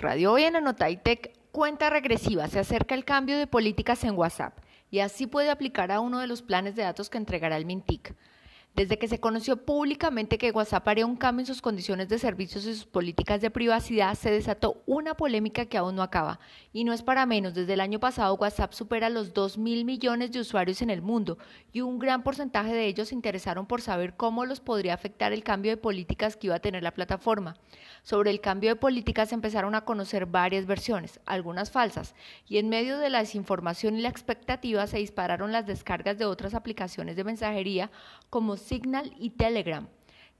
Radio Hoy en Anotaitec cuenta regresiva, se acerca el cambio de políticas en WhatsApp y así puede aplicar a uno de los planes de datos que entregará el Mintic. Desde que se conoció públicamente que WhatsApp haría un cambio en sus condiciones de servicios y sus políticas de privacidad, se desató una polémica que aún no acaba. Y no es para menos, desde el año pasado WhatsApp supera los 2 mil millones de usuarios en el mundo y un gran porcentaje de ellos se interesaron por saber cómo los podría afectar el cambio de políticas que iba a tener la plataforma. Sobre el cambio de políticas empezaron a conocer varias versiones, algunas falsas, y en medio de la desinformación y la expectativa se dispararon las descargas de otras aplicaciones de mensajería como Signal y Telegram.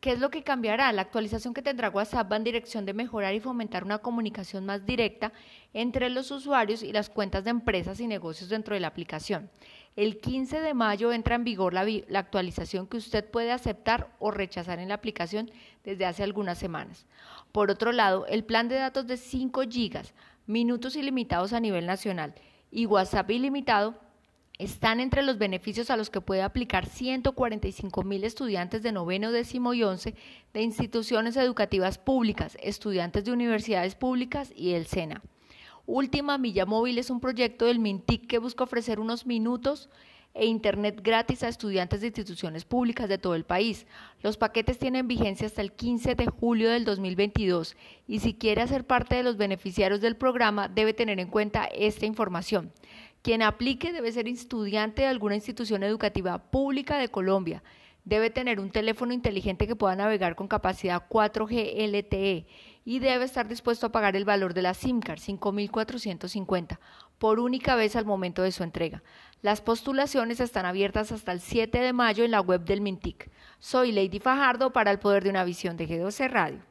¿Qué es lo que cambiará? La actualización que tendrá WhatsApp va en dirección de mejorar y fomentar una comunicación más directa entre los usuarios y las cuentas de empresas y negocios dentro de la aplicación. El 15 de mayo entra en vigor la, actualización que usted puede aceptar o rechazar en la aplicación desde hace algunas semanas. Por otro lado, el plan de datos de 5 GB, minutos ilimitados a nivel nacional y WhatsApp ilimitado están entre los beneficios a los que puede aplicar 145 mil estudiantes de noveno, décimo y once de instituciones educativas públicas, estudiantes de universidades públicas y el SENA. Última Milla Móvil es un proyecto del MINTIC que busca ofrecer unos minutos e Internet gratis a estudiantes de instituciones públicas de todo el país. Los paquetes tienen vigencia hasta el 15 de julio del 2022 y si quiere hacer parte de los beneficiarios del programa debe tener en cuenta esta información. Quien aplique debe ser estudiante de alguna institución educativa pública de Colombia. Debe tener un teléfono inteligente que pueda navegar con capacidad 4G LTE y debe estar dispuesto a pagar el valor de la SIM card, 5.450, por única vez al momento de su entrega. Las postulaciones están abiertas hasta el 7 de mayo en la web del Mintic. Soy Lady Fajardo para el Poder de una Visión de G12 Radio.